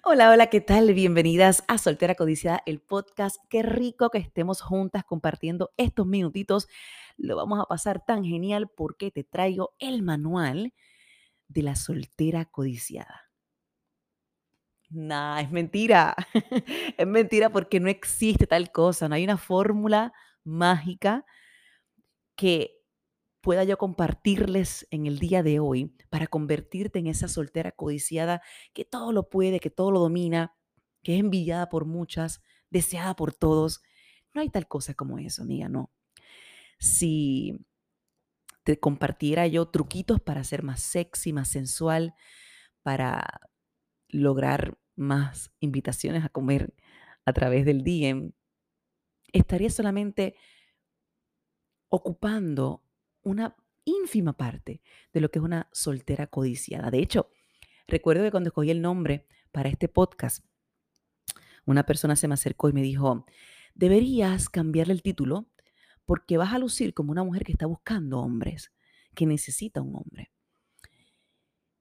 Hola, hola, ¿qué tal? Bienvenidas a Soltera Codiciada, el podcast. Qué rico que estemos juntas compartiendo estos minutitos. Lo vamos a pasar tan genial porque te traigo el manual de la soltera codiciada. Nah, es mentira. es mentira porque no existe tal cosa. No hay una fórmula mágica que pueda yo compartirles en el día de hoy para convertirte en esa soltera codiciada que todo lo puede, que todo lo domina, que es envidiada por muchas, deseada por todos. No hay tal cosa como eso, amiga, no. Si te compartiera yo truquitos para ser más sexy, más sensual, para lograr más invitaciones a comer a través del DM, estaría solamente ocupando una ínfima parte de lo que es una soltera codiciada. De hecho, recuerdo que cuando escogí el nombre para este podcast, una persona se me acercó y me dijo, deberías cambiarle el título porque vas a lucir como una mujer que está buscando hombres, que necesita un hombre.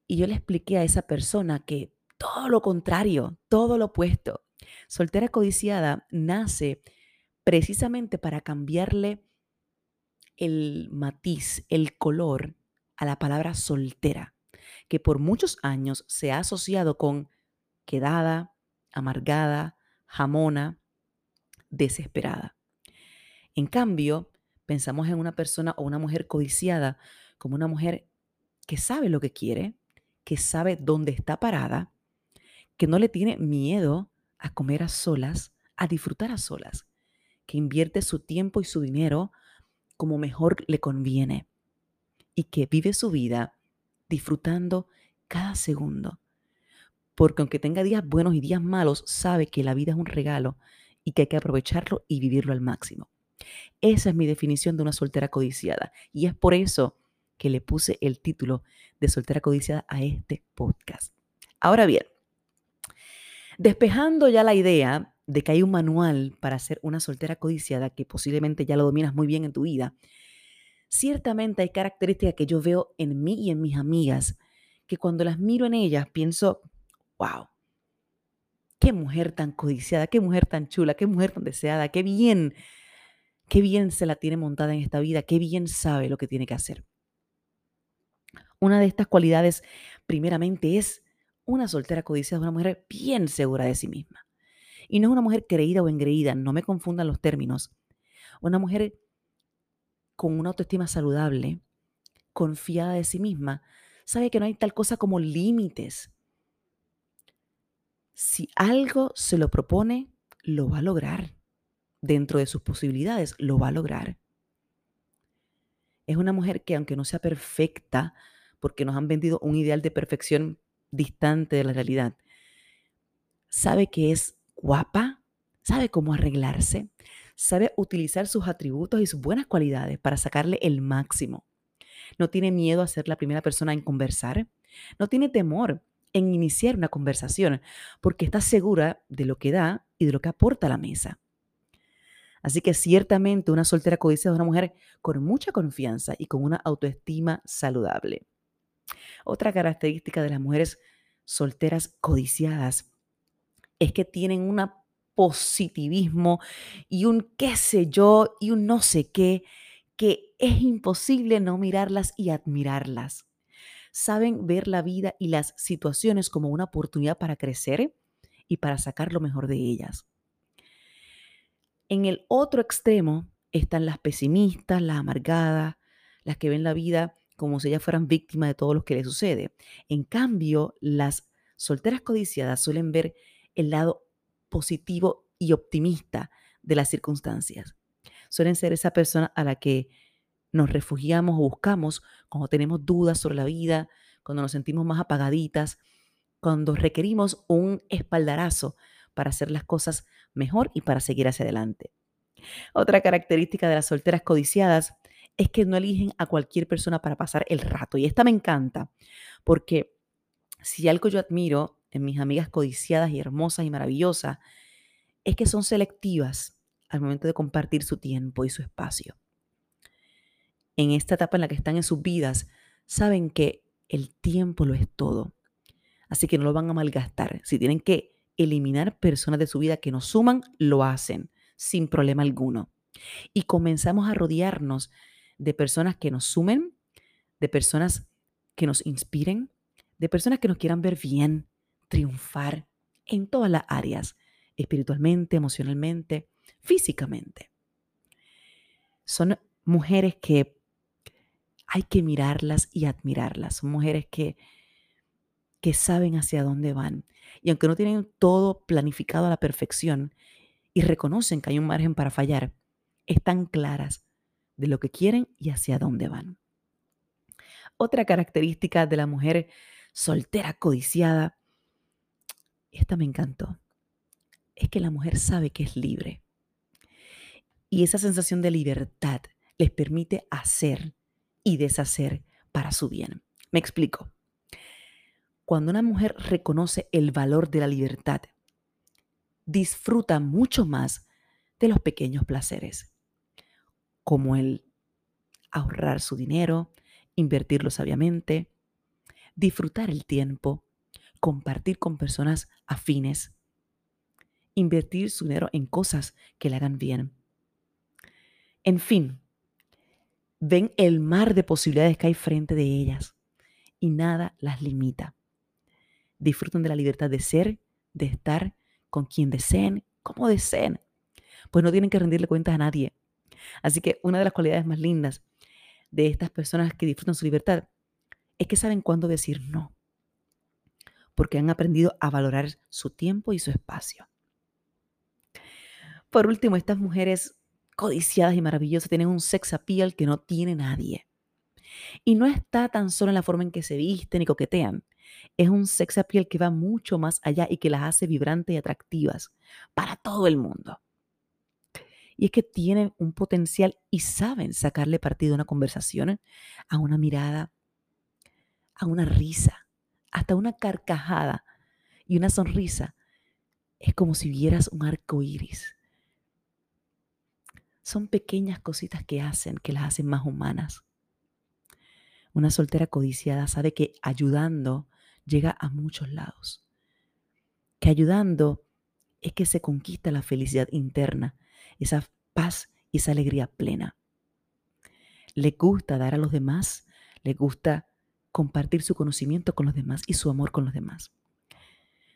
Y yo le expliqué a esa persona que todo lo contrario, todo lo opuesto. Soltera codiciada nace precisamente para cambiarle el matiz, el color a la palabra soltera, que por muchos años se ha asociado con quedada, amargada, jamona, desesperada. En cambio, pensamos en una persona o una mujer codiciada como una mujer que sabe lo que quiere, que sabe dónde está parada, que no le tiene miedo a comer a solas, a disfrutar a solas, que invierte su tiempo y su dinero como mejor le conviene y que vive su vida disfrutando cada segundo. Porque aunque tenga días buenos y días malos, sabe que la vida es un regalo y que hay que aprovecharlo y vivirlo al máximo. Esa es mi definición de una soltera codiciada y es por eso que le puse el título de soltera codiciada a este podcast. Ahora bien, despejando ya la idea de que hay un manual para ser una soltera codiciada que posiblemente ya lo dominas muy bien en tu vida, ciertamente hay características que yo veo en mí y en mis amigas que cuando las miro en ellas pienso, wow, qué mujer tan codiciada, qué mujer tan chula, qué mujer tan deseada, qué bien, qué bien se la tiene montada en esta vida, qué bien sabe lo que tiene que hacer. Una de estas cualidades, primeramente, es una soltera codiciada, una mujer bien segura de sí misma. Y no es una mujer creída o engreída, no me confundan los términos. Una mujer con una autoestima saludable, confiada de sí misma, sabe que no hay tal cosa como límites. Si algo se lo propone, lo va a lograr. Dentro de sus posibilidades, lo va a lograr. Es una mujer que aunque no sea perfecta, porque nos han vendido un ideal de perfección distante de la realidad, sabe que es guapa, sabe cómo arreglarse, sabe utilizar sus atributos y sus buenas cualidades para sacarle el máximo. No tiene miedo a ser la primera persona en conversar, no tiene temor en iniciar una conversación porque está segura de lo que da y de lo que aporta a la mesa. Así que ciertamente una soltera codiciada es una mujer con mucha confianza y con una autoestima saludable. Otra característica de las mujeres solteras codiciadas es que tienen un positivismo y un qué sé yo y un no sé qué, que es imposible no mirarlas y admirarlas. Saben ver la vida y las situaciones como una oportunidad para crecer y para sacar lo mejor de ellas. En el otro extremo están las pesimistas, las amargadas, las que ven la vida como si ellas fueran víctimas de todo lo que les sucede. En cambio, las solteras codiciadas suelen ver el lado positivo y optimista de las circunstancias. Suelen ser esa persona a la que nos refugiamos o buscamos cuando tenemos dudas sobre la vida, cuando nos sentimos más apagaditas, cuando requerimos un espaldarazo para hacer las cosas mejor y para seguir hacia adelante. Otra característica de las solteras codiciadas es que no eligen a cualquier persona para pasar el rato. Y esta me encanta, porque si algo yo admiro en mis amigas codiciadas y hermosas y maravillosas, es que son selectivas al momento de compartir su tiempo y su espacio. En esta etapa en la que están en sus vidas, saben que el tiempo lo es todo. Así que no lo van a malgastar. Si tienen que eliminar personas de su vida que nos suman, lo hacen sin problema alguno. Y comenzamos a rodearnos de personas que nos sumen, de personas que nos inspiren, de personas que nos quieran ver bien, triunfar en todas las áreas, espiritualmente, emocionalmente, físicamente. Son mujeres que hay que mirarlas y admirarlas. Son mujeres que, que saben hacia dónde van. Y aunque no tienen todo planificado a la perfección y reconocen que hay un margen para fallar, están claras de lo que quieren y hacia dónde van. Otra característica de la mujer soltera codiciada, esta me encantó, es que la mujer sabe que es libre. Y esa sensación de libertad les permite hacer y deshacer para su bien. Me explico. Cuando una mujer reconoce el valor de la libertad, disfruta mucho más de los pequeños placeres, como el ahorrar su dinero, invertirlo sabiamente, disfrutar el tiempo, compartir con personas afines, invertir su dinero en cosas que le hagan bien. En fin, ven el mar de posibilidades que hay frente de ellas y nada las limita. Disfrutan de la libertad de ser, de estar con quien deseen, como deseen, pues no tienen que rendirle cuentas a nadie. Así que una de las cualidades más lindas de estas personas que disfrutan su libertad es que saben cuándo decir no, porque han aprendido a valorar su tiempo y su espacio. Por último, estas mujeres codiciadas y maravillosas tienen un sex appeal que no tiene nadie. Y no está tan solo en la forma en que se visten y coquetean. Es un sex appeal que va mucho más allá y que las hace vibrantes y atractivas para todo el mundo. Y es que tienen un potencial y saben sacarle partido a una conversación, a una mirada, a una risa, hasta una carcajada y una sonrisa. Es como si vieras un arco iris. Son pequeñas cositas que hacen, que las hacen más humanas. Una soltera codiciada sabe que ayudando llega a muchos lados. Que ayudando es que se conquista la felicidad interna, esa paz y esa alegría plena. Le gusta dar a los demás, le gusta compartir su conocimiento con los demás y su amor con los demás.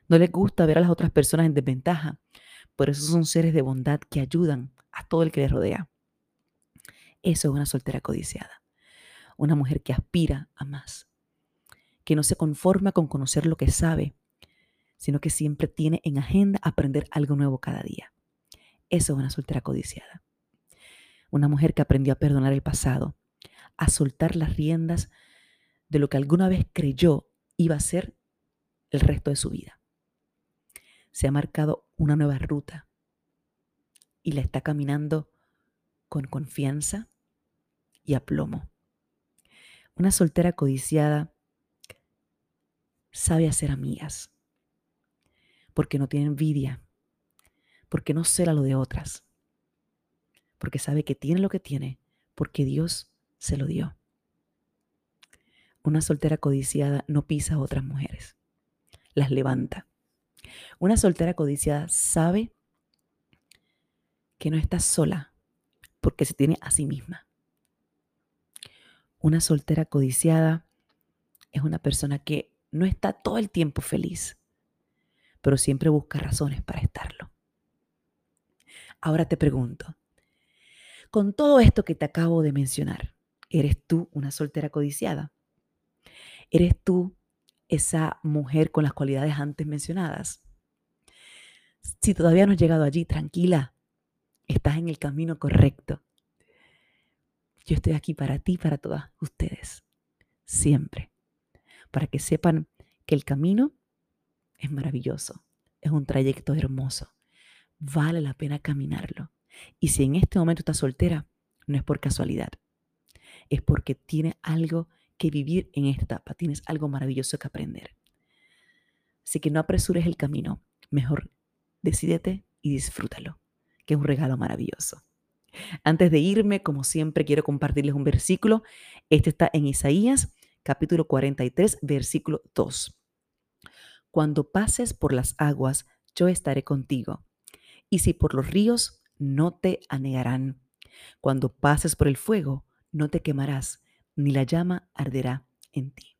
No les gusta ver a las otras personas en desventaja, por eso son seres de bondad que ayudan a todo el que les rodea. Eso es una soltera codiciada, una mujer que aspira a más, que no se conforma con conocer lo que sabe, sino que siempre tiene en agenda aprender algo nuevo cada día. Eso es una soltera codiciada. Una mujer que aprendió a perdonar el pasado, a soltar las riendas de lo que alguna vez creyó iba a ser el resto de su vida. Se ha marcado una nueva ruta y la está caminando con confianza y aplomo. Una soltera codiciada sabe hacer amigas porque no tiene envidia, porque no cela lo de otras, porque sabe que tiene lo que tiene porque Dios se lo dio. Una soltera codiciada no pisa a otras mujeres, las levanta. Una soltera codiciada sabe que no está sola porque se tiene a sí misma. Una soltera codiciada es una persona que no está todo el tiempo feliz, pero siempre busca razones para estarlo. Ahora te pregunto, con todo esto que te acabo de mencionar, ¿eres tú una soltera codiciada? ¿Eres tú esa mujer con las cualidades antes mencionadas? Si todavía no has llegado allí, tranquila, estás en el camino correcto. Yo estoy aquí para ti, para todas ustedes, siempre, para que sepan que el camino es maravilloso, es un trayecto hermoso, vale la pena caminarlo. Y si en este momento estás soltera, no es por casualidad, es porque tiene algo que vivir en esta etapa, tienes algo maravilloso que aprender. Así que no apresures el camino, mejor decídete y disfrútalo, que es un regalo maravilloso. Antes de irme, como siempre, quiero compartirles un versículo. Este está en Isaías, capítulo 43, versículo 2. Cuando pases por las aguas, yo estaré contigo. Y si por los ríos, no te anegarán. Cuando pases por el fuego, no te quemarás, ni la llama arderá en ti.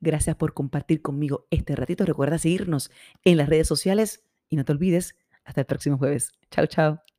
Gracias por compartir conmigo este ratito. Recuerda seguirnos en las redes sociales y no te olvides, hasta el próximo jueves. Chao, chao.